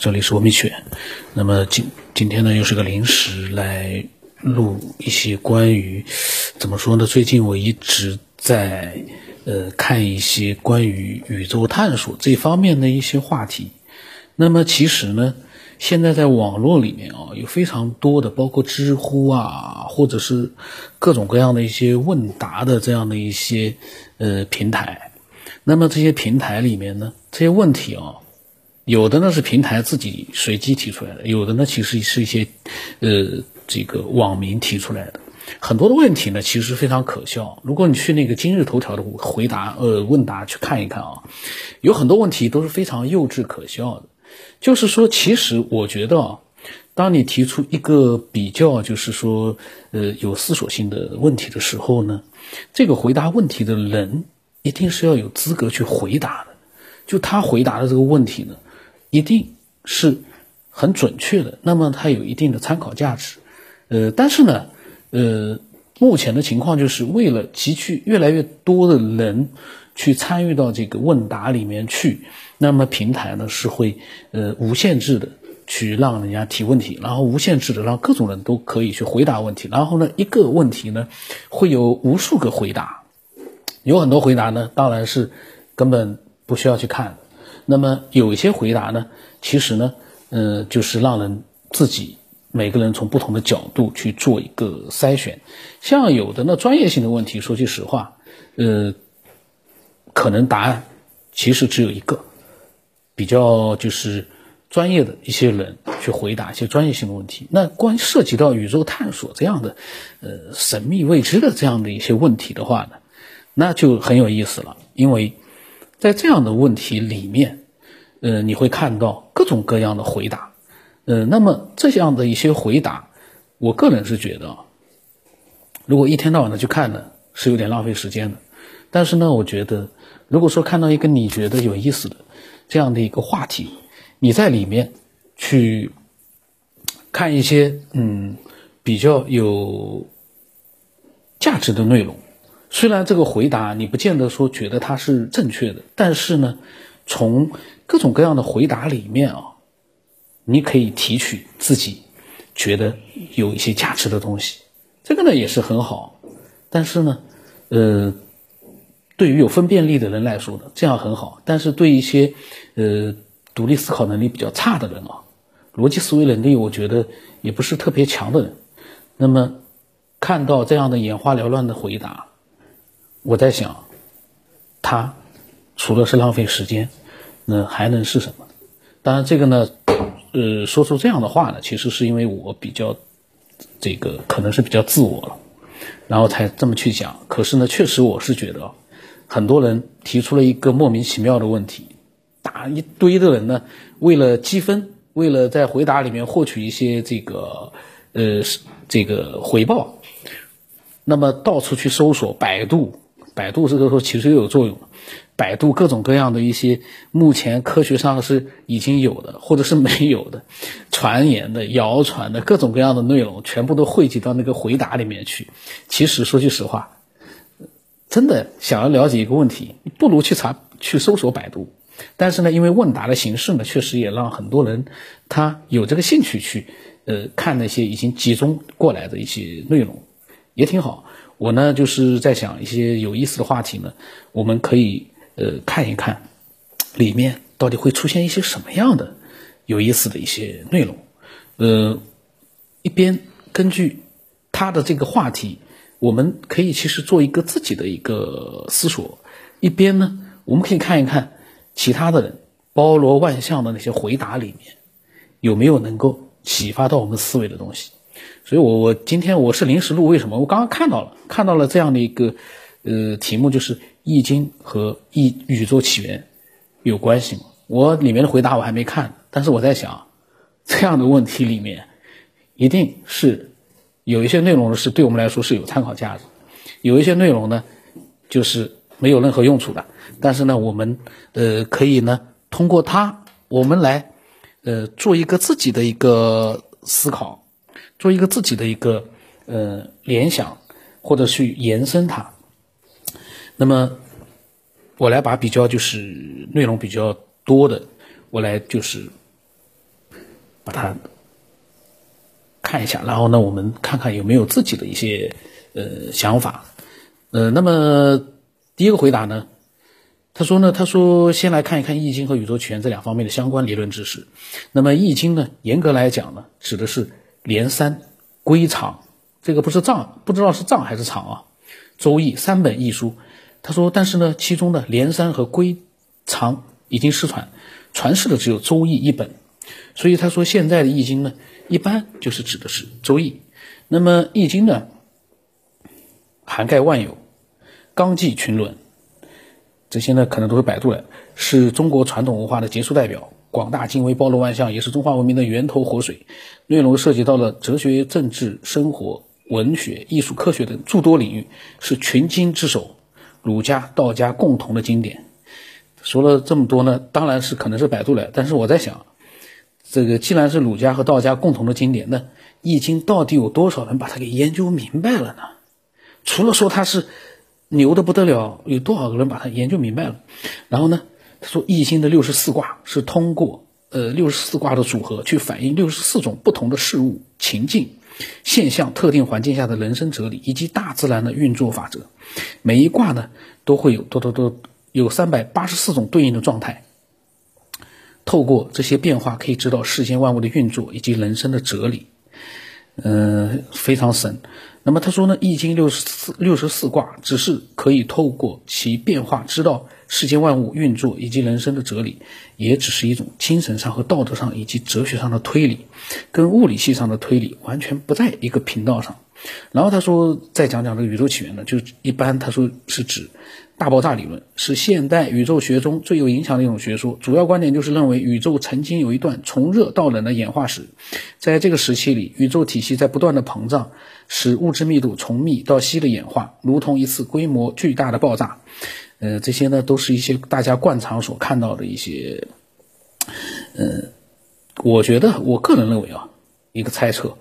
这里是文明犬。那么今今天呢，又是个临时来录一些关于怎么说呢？最近我一直在呃看一些关于宇宙探索这方面的一些话题。那么其实呢，现在在网络里面啊，有非常多的，包括知乎啊，或者是各种各样的一些问答的这样的一些呃平台。那么这些平台里面呢，这些问题啊。有的呢是平台自己随机提出来的，有的呢其实是一些，呃，这个网民提出来的。很多的问题呢其实非常可笑。如果你去那个今日头条的回答呃问答去看一看啊，有很多问题都是非常幼稚可笑的。就是说，其实我觉得啊，当你提出一个比较就是说呃有思索性的问题的时候呢，这个回答问题的人一定是要有资格去回答的。就他回答的这个问题呢。一定是很准确的，那么它有一定的参考价值，呃，但是呢，呃，目前的情况就是为了集聚越来越多的人去参与到这个问答里面去，那么平台呢是会呃无限制的去让人家提问题，然后无限制的让各种人都可以去回答问题，然后呢一个问题呢会有无数个回答，有很多回答呢当然是根本不需要去看。那么有一些回答呢，其实呢，呃，就是让人自己每个人从不同的角度去做一个筛选。像有的呢专业性的问题，说句实话，呃，可能答案其实只有一个，比较就是专业的一些人去回答一些专业性的问题。那关涉及到宇宙探索这样的，呃，神秘未知的这样的一些问题的话呢，那就很有意思了，因为在这样的问题里面。呃，你会看到各种各样的回答，呃，那么这样的一些回答，我个人是觉得，如果一天到晚的去看呢，是有点浪费时间的。但是呢，我觉得，如果说看到一个你觉得有意思的这样的一个话题，你在里面去看一些嗯比较有价值的内容，虽然这个回答你不见得说觉得它是正确的，但是呢，从各种各样的回答里面啊，你可以提取自己觉得有一些价值的东西，这个呢也是很好。但是呢，呃，对于有分辨力的人来说呢，这样很好。但是对一些呃独立思考能力比较差的人啊，逻辑思维能力我觉得也不是特别强的人，那么看到这样的眼花缭乱的回答，我在想，他除了是浪费时间。那还能是什么？当然，这个呢，呃，说出这样的话呢，其实是因为我比较这个可能是比较自我了，然后才这么去讲。可是呢，确实我是觉得，很多人提出了一个莫名其妙的问题，大一堆的人呢，为了积分，为了在回答里面获取一些这个呃这个回报，那么到处去搜索百度，百度这个时候其实又有作用。百度各种各样的一些目前科学上是已经有的，或者是没有的 传言的、谣传的各种各样的内容，全部都汇集到那个回答里面去。其实说句实话，真的想要了解一个问题，不如去查、去搜索百度。但是呢，因为问答的形式呢，确实也让很多人他有这个兴趣去呃看那些已经集中过来的一些内容，也挺好。我呢就是在想一些有意思的话题呢，我们可以。呃，看一看里面到底会出现一些什么样的有意思的一些内容。呃，一边根据他的这个话题，我们可以其实做一个自己的一个思索；一边呢，我们可以看一看其他的人包罗万象的那些回答里面有没有能够启发到我们思维的东西。所以，我我今天我是临时录，为什么？我刚刚看到了，看到了这样的一个呃题目，就是。易经和易宇宙起源有关系吗？我里面的回答我还没看，但是我在想，这样的问题里面一定是有一些内容是对我们来说是有参考价值，有一些内容呢就是没有任何用处的。但是呢，我们呃可以呢通过它，我们来呃做一个自己的一个思考，做一个自己的一个呃联想，或者去延伸它。那么，我来把比较就是内容比较多的，我来就是把它看一下，然后呢，我们看看有没有自己的一些呃想法。呃，那么第一个回答呢，他说呢，他说先来看一看《易经》和宇宙起源这两方面的相关理论知识。那么《易经》呢，严格来讲呢，指的是连山、归藏，这个不是藏，不知道是藏还是藏啊。《周易》三本易书，他说，但是呢，其中的连山和归藏已经失传，传世的只有《周易》一本。所以他说，现在的《易经》呢，一般就是指的是《周易》。那么《易经》呢，涵盖万有。纲纪群伦，这些呢可能都是百度的，是中国传统文化的杰出代表，广大精微，包罗万象，也是中华文明的源头活水。内容涉及到了哲学、政治、生活、文学、艺术、科学等诸多领域，是群经之首，儒家、道家共同的经典。说了这么多呢，当然是可能是百度来，但是我在想，这个既然是儒家和道家共同的经典，那《易经》到底有多少人把它给研究明白了呢？除了说它是。牛的不得了，有多少个人把它研究明白了？然后呢，他说《易经》的六十四卦是通过呃六十四卦的组合去反映六十四种不同的事物、情境、现象、特定环境下的人生哲理以及大自然的运作法则。每一卦呢都会有多多多有三百八十四种对应的状态。透过这些变化，可以知道世间万物的运作以及人生的哲理。嗯，非常神。那么他说呢，《易经》六十四六十四卦只是可以透过其变化知道世间万物运作以及人生的哲理，也只是一种精神上和道德上以及哲学上的推理，跟物理系上的推理完全不在一个频道上。然后他说，再讲讲这个宇宙起源呢，就一般他说是指。大爆炸理论是现代宇宙学中最有影响的一种学说，主要观点就是认为宇宙曾经有一段从热到冷的演化史，在这个时期里，宇宙体系在不断的膨胀，使物质密度从密到稀的演化，如同一次规模巨大的爆炸。呃，这些呢都是一些大家惯常所看到的一些，呃，我觉得我个人认为啊，一个猜测。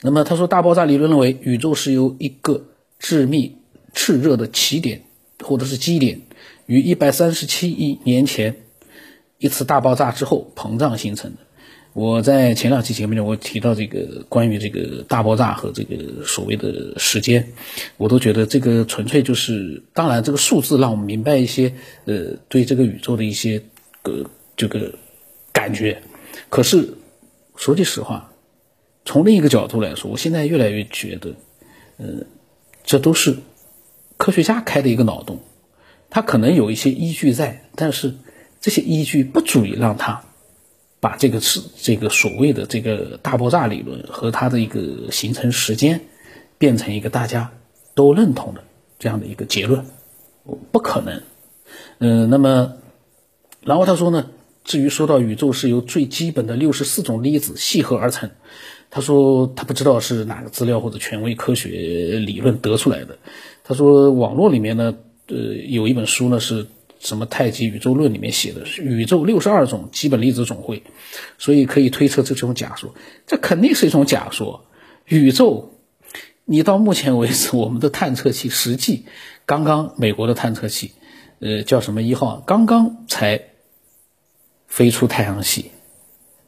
那么他说大爆炸理论认为宇宙是由一个致密炽热的起点。或者是基点于一百三十七亿年前一次大爆炸之后膨胀形成的。我在前两期节目里我提到这个关于这个大爆炸和这个所谓的时间，我都觉得这个纯粹就是，当然这个数字让我们明白一些，呃，对这个宇宙的一些个这个感觉。可是说句实话，从另一个角度来说，我现在越来越觉得，呃，这都是。科学家开的一个脑洞，他可能有一些依据在，但是这些依据不足以让他把这个是这个所谓的这个大爆炸理论和它的一个形成时间变成一个大家都认同的这样的一个结论，不可能。嗯，那么然后他说呢，至于说到宇宙是由最基本的六十四种粒子系合而成。他说他不知道是哪个资料或者权威科学理论得出来的。他说网络里面呢，呃，有一本书呢是什么《太极宇宙论》里面写的，宇宙六十二种基本粒子总会，所以可以推测这是一种假说。这肯定是一种假说。宇宙，你到目前为止，我们的探测器实际刚刚美国的探测器，呃，叫什么一号，刚刚才飞出太阳系。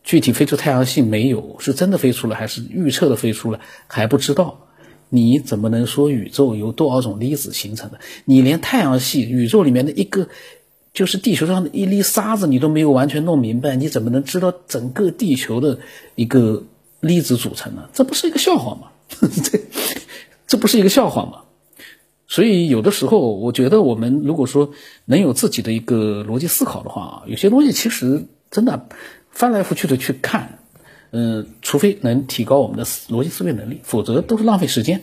具体飞出太阳系没有，是真的飞出了还是预测的飞出了还不知道。你怎么能说宇宙由多少种粒子形成的？你连太阳系宇宙里面的一个，就是地球上的一粒沙子，你都没有完全弄明白，你怎么能知道整个地球的一个粒子组成呢？这不是一个笑话吗？这这不是一个笑话吗？所以有的时候，我觉得我们如果说能有自己的一个逻辑思考的话啊，有些东西其实真的。翻来覆去的去看，嗯，除非能提高我们的逻辑思维能力，否则都是浪费时间。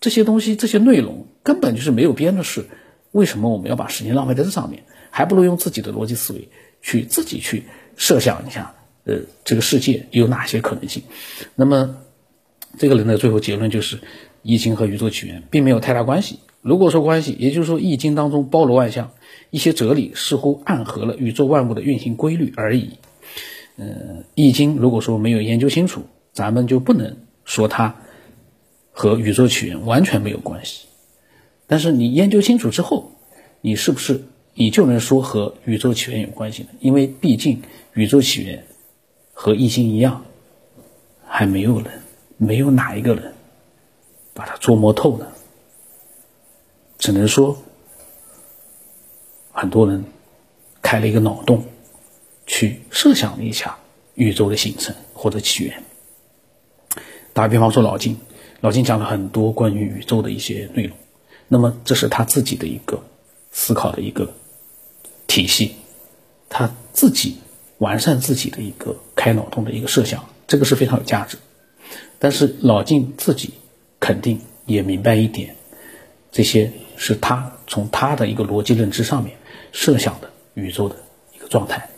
这些东西、这些内容根本就是没有边的事，为什么我们要把时间浪费在这上面？还不如用自己的逻辑思维去自己去设想一下，呃，这个世界有哪些可能性？那么，这个人的最后结论就是，《易经》和宇宙起源并没有太大关系。如果说关系，也就是说，《易经》当中包罗万象，一些哲理似乎暗合了宇宙万物的运行规律而已。呃，《易经》如果说没有研究清楚，咱们就不能说它和宇宙起源完全没有关系。但是你研究清楚之后，你是不是你就能说和宇宙起源有关系呢？因为毕竟宇宙起源和《易经》一样，还没有人，没有哪一个人把它琢磨透呢。只能说，很多人开了一个脑洞，去设想一下宇宙的形成或者起源。打比方说，老金，老金讲了很多关于宇宙的一些内容，那么这是他自己的一个思考的一个体系，他自己完善自己的一个开脑洞的一个设想，这个是非常有价值。但是老金自己肯定也明白一点，这些。是他从他的一个逻辑认知上面设想的宇宙的一个状态，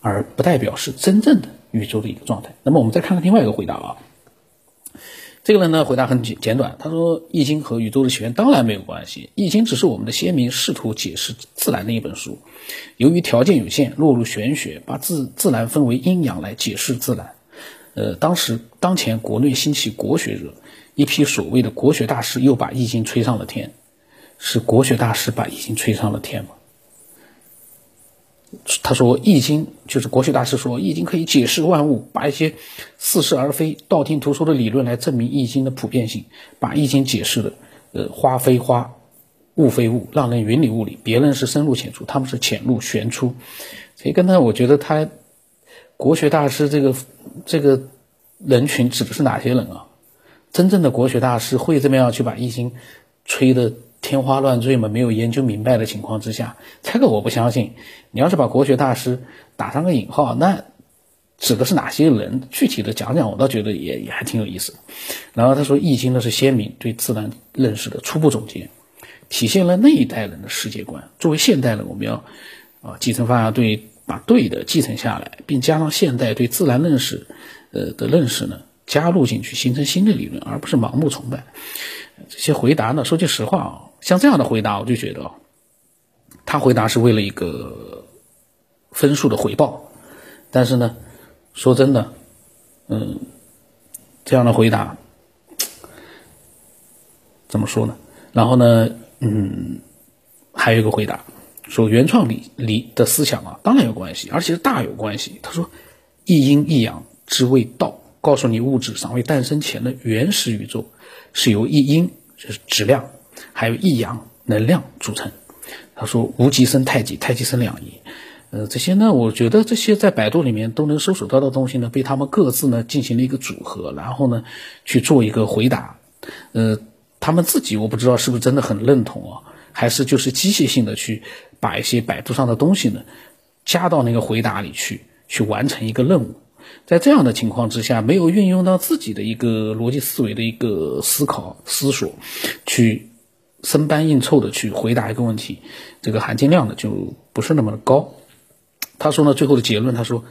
而不代表是真正的宇宙的一个状态。那么我们再看看另外一个回答啊，这个人呢回答很简简短，他说《易经》和宇宙的起源当然没有关系，《易经》只是我们的先民试图解释自然的一本书，由于条件有限，落入玄学，把自自然分为阴阳来解释自然。呃，当时当前国内兴起国学热，一批所谓的国学大师又把《易经》吹上了天。是国学大师把易经吹上了天吗？他说易经就是国学大师说易经可以解释万物，把一些似是而非、道听途说的理论来证明易经的普遍性，把易经解释的呃花非花，物非物，让人云里雾里。别人是深入浅出，他们是浅入玄出。所以刚才我觉得他国学大师这个这个人群指的是哪些人啊？真正的国学大师会这么样去把易经吹的？天花乱坠嘛，没有研究明白的情况之下，这个我不相信。你要是把国学大师打上个引号，那指的是哪些人？具体的讲讲，我倒觉得也也还挺有意思。然后他说，《易经》呢是先民对自然认识的初步总结，体现了那一代人的世界观。作为现代人，我们要啊继承发扬对，把对的继承下来，并加上现代对自然认识呃的认识呢，加入进去，形成新的理论，而不是盲目崇拜。这些回答呢，说句实话啊。像这样的回答，我就觉得，他回答是为了一个分数的回报。但是呢，说真的，嗯，这样的回答怎么说呢？然后呢，嗯，还有一个回答说，原创理理的思想啊，当然有关系，而且是大有关系。他说，一阴一阳之谓道，告诉你物质尚未诞生前的原始宇宙是由一阴就是质量。还有一阳能量组成。他说无极生太极，太极生两仪。呃，这些呢，我觉得这些在百度里面都能搜索到的东西呢，被他们各自呢进行了一个组合，然后呢去做一个回答。呃，他们自己我不知道是不是真的很认同啊，还是就是机械性的去把一些百度上的东西呢加到那个回答里去，去完成一个任务。在这样的情况之下，没有运用到自己的一个逻辑思维的一个思考思索去。生搬硬凑的去回答一个问题，这个含金量呢就不是那么的高。他说呢，最后的结论，他说《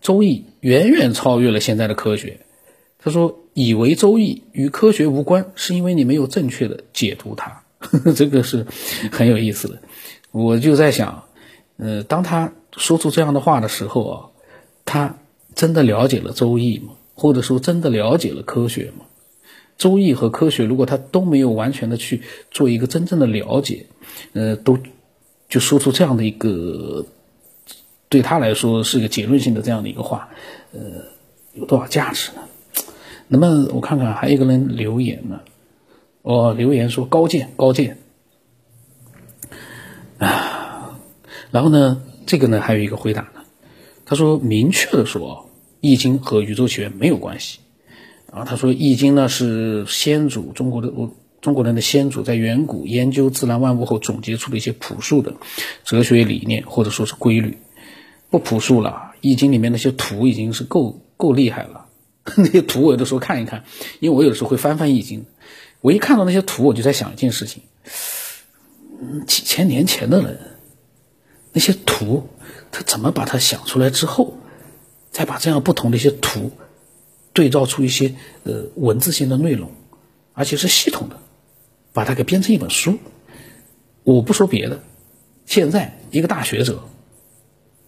周易》远远超越了现在的科学。他说，以为《周易》与科学无关，是因为你没有正确的解读它。这个是很有意思的。我就在想，呃，当他说出这样的话的时候啊，他真的了解了《周易》吗？或者说，真的了解了科学吗？周易和科学，如果他都没有完全的去做一个真正的了解，呃，都就说出这样的一个对他来说是一个结论性的这样的一个话，呃，有多少价值呢？那么我看看还有一个人留言呢，哦，留言说高见高见啊，然后呢，这个呢还有一个回答呢，他说明确的说，易经和宇宙起源没有关系。啊，他说《易经》呢是先祖中国的我中国人的先祖在远古研究自然万物后总结出的一些朴素的哲学理念或者说是规律，不朴素了，《易经》里面那些图已经是够够厉害了。那些图我有的时候看一看，因为我有时候会翻翻《易经》，我一看到那些图，我就在想一件事情：几千年前的人，那些图他怎么把它想出来之后，再把这样不同的一些图。对照出一些呃文字性的内容，而且是系统的，把它给编成一本书。我不说别的，现在一个大学者，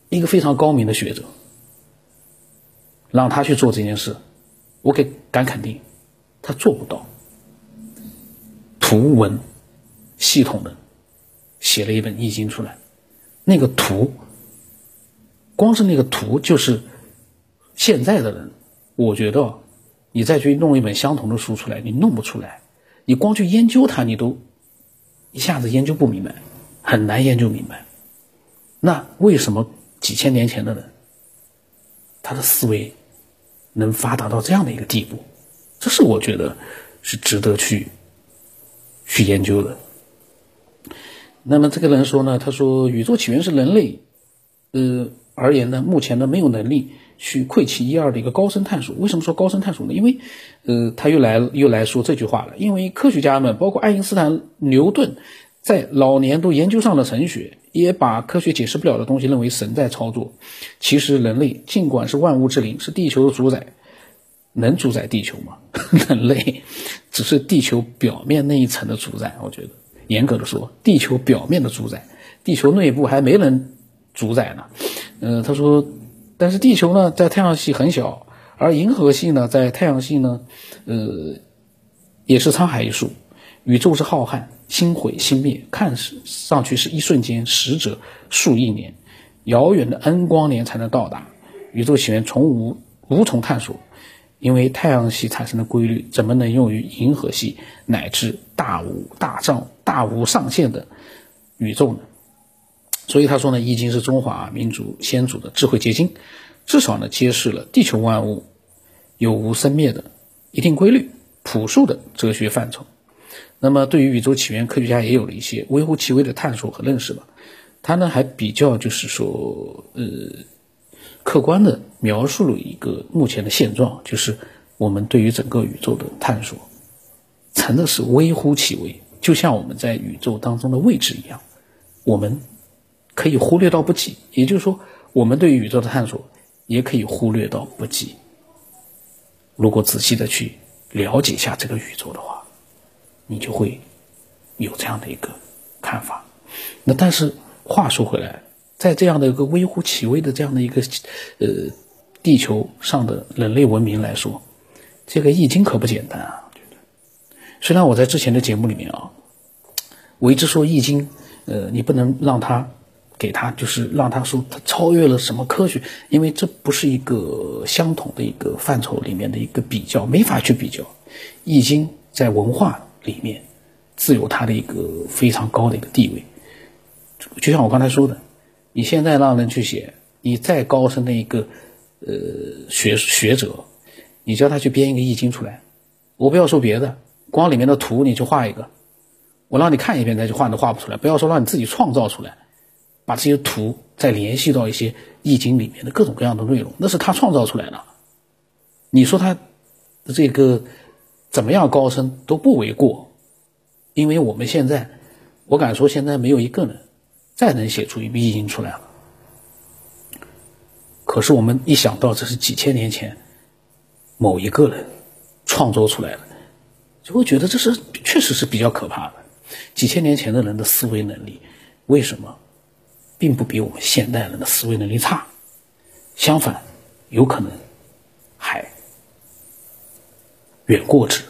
一个非常高明的学者，让他去做这件事，我给敢肯定，他做不到。图文系统的写了一本易经出来，那个图，光是那个图就是现在的人，我觉得你再去弄一本相同的书出来，你弄不出来。你光去研究它，你都一下子研究不明白，很难研究明白。那为什么几千年前的人，他的思维能发达到这样的一个地步？这是我觉得是值得去去研究的。那么这个人说呢，他说宇宙起源是人类，呃而言呢，目前呢没有能力。去窥其一二的一个高深探索。为什么说高深探索呢？因为，呃，他又来又来说这句话了。因为科学家们，包括爱因斯坦、牛顿，在老年都研究上了神学，也把科学解释不了的东西认为神在操作。其实人类尽管是万物之灵，是地球的主宰，能主宰地球吗？人类只是地球表面那一层的主宰。我觉得，严格的说，地球表面的主宰，地球内部还没人主宰呢。呃，他说。但是地球呢，在太阳系很小，而银河系呢，在太阳系呢，呃，也是沧海一粟。宇宙是浩瀚，星毁星灭，看似上去是一瞬间，实则数亿年，遥远的 N 光年才能到达。宇宙起源从无无从探索，因为太阳系产生的规律怎么能用于银河系乃至大无大丈大无上限的宇宙呢？所以他说呢，《易经》是中华民族先祖的智慧结晶，至少呢揭示了地球万物有无生灭的一定规律、朴素的哲学范畴。那么，对于宇宙起源，科学家也有了一些微乎其微的探索和认识吧。他呢还比较就是说，呃，客观的描述了一个目前的现状，就是我们对于整个宇宙的探索，真的是微乎其微，就像我们在宇宙当中的位置一样，我们。可以忽略到不计，也就是说，我们对宇宙的探索也可以忽略到不计。如果仔细的去了解一下这个宇宙的话，你就会有这样的一个看法。那但是话说回来，在这样的一个微乎其微的这样的一个呃地球上的人类文明来说，这个易经可不简单啊！虽然我在之前的节目里面啊，我一直说易经，呃，你不能让它。给他就是让他说他超越了什么科学，因为这不是一个相同的一个范畴里面的一个比较，没法去比较。易经在文化里面自有它的一个非常高的一个地位。就像我刚才说的，你现在让人去写，你再高深的一个呃学学者，你叫他去编一个易经出来，我不要说别的，光里面的图你去画一个，我让你看一遍再去画都画不出来，不要说让你自己创造出来。把这些图再联系到一些易经里面的各种各样的内容，那是他创造出来的。你说他这个怎么样高深都不为过，因为我们现在，我敢说现在没有一个人再能写出一部易经出来了。可是我们一想到这是几千年前某一个人创作出来的，就会觉得这是确实是比较可怕的。几千年前的人的思维能力，为什么？并不比我们现代人的思维能力差，相反，有可能还远过之。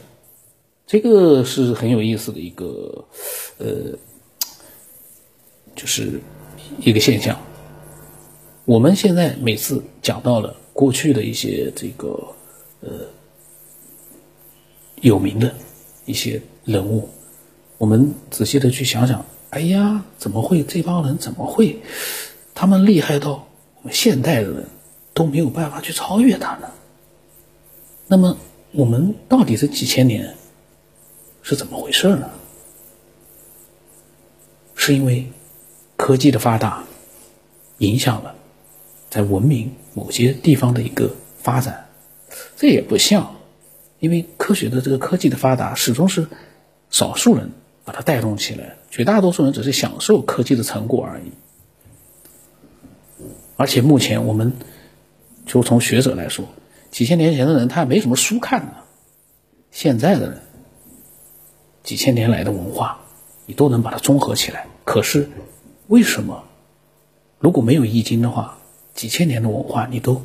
这个是很有意思的一个，呃，就是一个现象。我们现在每次讲到了过去的一些这个呃有名的一些人物，我们仔细的去想想。哎呀，怎么会这帮人怎么会，他们厉害到我们现代的人都没有办法去超越他呢？那么我们到底这几千年是怎么回事呢？是因为科技的发达影响了在文明某些地方的一个发展？这也不像，因为科学的这个科技的发达始终是少数人。把它带动起来，绝大多数人只是享受科技的成果而已。而且目前我们就从学者来说，几千年前的人他也没什么书看呢。现在的人，几千年来的文化，你都能把它综合起来。可是为什么如果没有易经的话，几千年的文化你都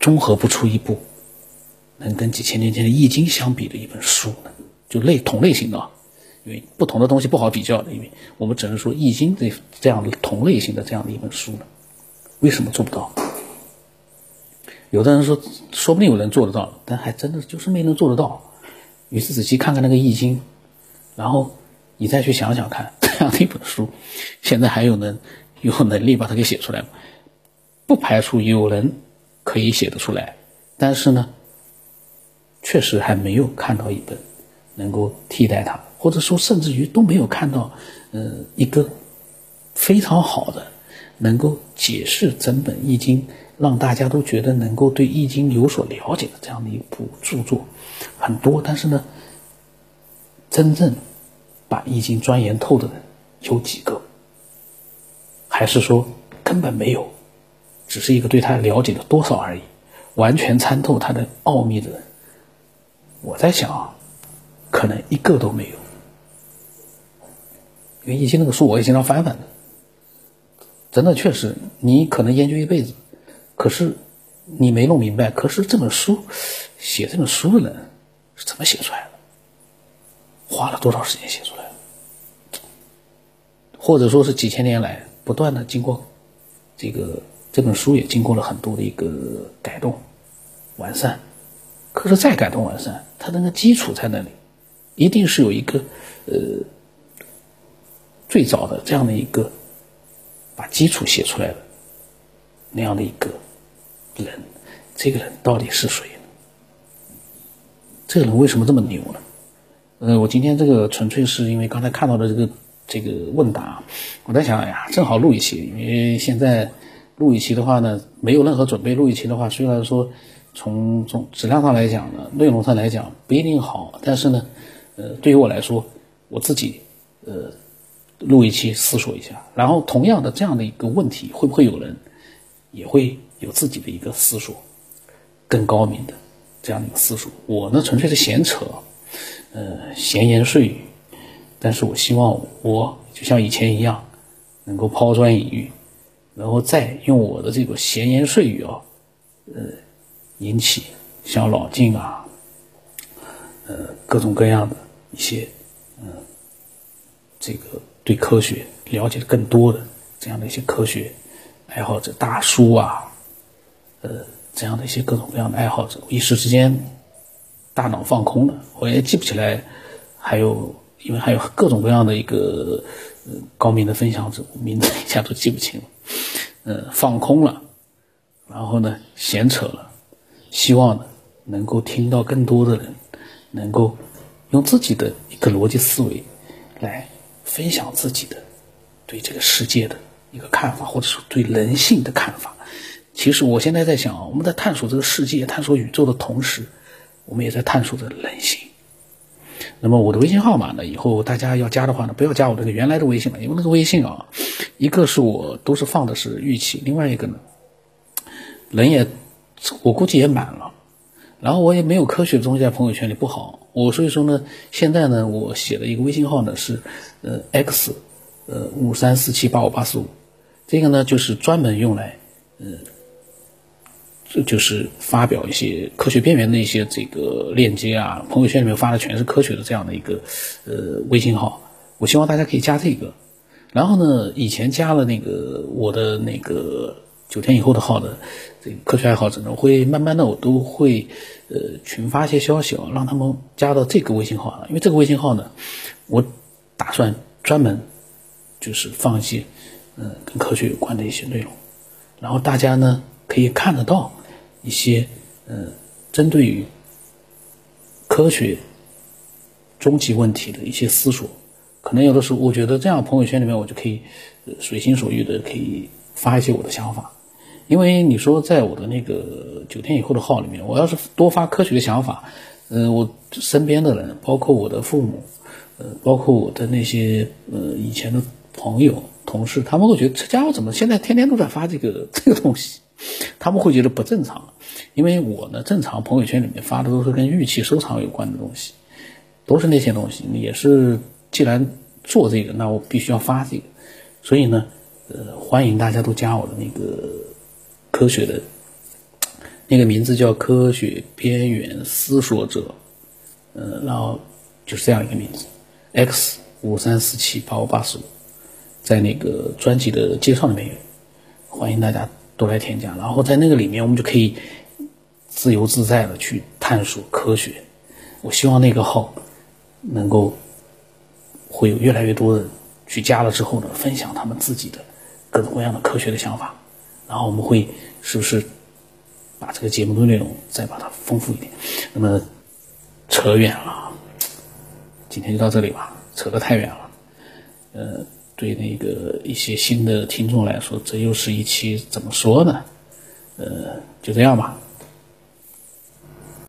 综合不出一部能跟几千年前的易经相比的一本书呢？就类同类型的，因为不同的东西不好比较的，因为我们只能说《易经》这这样的同类型的这样的一本书呢，为什么做不到？有的人说，说不定有人做得到，但还真的就是没能做得到。于是仔细看看那个易经，然后你再去想想看，这样的一本书，现在还有人有能力把它给写出来吗？不排除有人可以写得出来，但是呢，确实还没有看到一本能够替代它，或者说甚至于都没有看到，呃，一个非常好的能够解释整本易经。让大家都觉得能够对《易经》有所了解的这样的一部著作很多，但是呢，真正把《易经》钻研透的人有几个？还是说根本没有，只是一个对他了解的多少而已？完全参透它的奥秘的人，我在想啊，可能一个都没有。因为《易经》那个书我也经常翻翻的，真的确实，你可能研究一辈子。可是你没弄明白，可是这本书写这本书的人是怎么写出来的？花了多少时间写出来的？或者说是几千年来不断的经过这个这本书也经过了很多的一个改动、完善。可是再改动完善，它那个基础在那里，一定是有一个呃最早的这样的一个把基础写出来的那样的一个。人，这个人到底是谁？这个人为什么这么牛呢？呃，我今天这个纯粹是因为刚才看到的这个这个问答，我在想，哎呀，正好录一期，因为现在录一期的话呢，没有任何准备，录一期的话，虽然说从从质量上来讲呢，内容上来讲不一定好，但是呢，呃，对于我来说，我自己呃录一期思索一下，然后同样的这样的一个问题，会不会有人也会？有自己的一个思索，更高明的这样的一个思索。我呢，纯粹是闲扯，呃，闲言碎语。但是我希望我就像以前一样，能够抛砖引玉，然后再用我的这个闲言碎语啊，呃，引起像老晋啊，呃，各种各样的一些，嗯，这个对科学了解更多的这样的一些科学爱好者大叔啊。呃，这样的一些各种各样的爱好者，一时之间大脑放空了，我也记不起来，还有因为还有各种各样的一个呃高明的分享者，名字一下都记不清了，呃，放空了，然后呢，闲扯了，希望呢能够听到更多的人能够用自己的一个逻辑思维来分享自己的对这个世界的一个看法，或者说对人性的看法。其实我现在在想啊，我们在探索这个世界、探索宇宙的同时，我们也在探索着人性。那么我的微信号码呢？以后大家要加的话呢，不要加我这个原来的微信了，因为那个微信啊，一个是我都是放的是玉器，另外一个呢，人也我估计也满了，然后我也没有科学的东西在朋友圈里不好，我所以说呢，现在呢，我写的一个微信号呢是呃 x 呃五三四七八五八四五，这个呢就是专门用来呃。这就是发表一些科学边缘的一些这个链接啊，朋友圈里面发的全是科学的这样的一个呃微信号，我希望大家可以加这个。然后呢，以前加了那个我的那个九天以后的号的这个科学爱好者呢，会慢慢的我都会呃群发一些消息啊，让他们加到这个微信号，因为这个微信号呢，我打算专门就是放一些嗯跟科学有关的一些内容，然后大家呢可以看得到。一些呃，针对于科学终极问题的一些思索，可能有的时候我觉得这样朋友圈里面我就可以随心所欲的可以发一些我的想法，因为你说在我的那个九天以后的号里面，我要是多发科学的想法，嗯，我身边的人，包括我的父母，呃，包括我的那些呃以前的朋友、同事，他们会觉得这家伙怎么现在天天都在发这个 这个东西。他们会觉得不正常，因为我呢，正常朋友圈里面发的都是跟玉器收藏有关的东西，都是那些东西。也是既然做这个，那我必须要发这个，所以呢，呃，欢迎大家都加我的那个科学的，那个名字叫科学边缘思索者，呃，然后就是这样一个名字，x 五三四七八五八十五，在那个专辑的介绍里面有，欢迎大家。都来添加，然后在那个里面，我们就可以自由自在的去探索科学。我希望那个号能够会有越来越多的人去加了之后呢，分享他们自己的各种各样的科学的想法。然后我们会是不是把这个节目的内容再把它丰富一点？那么扯远了，今天就到这里吧，扯得太远了。呃，对那个一些新的听众来说，这又是一期怎么说呢？呃，就这样吧。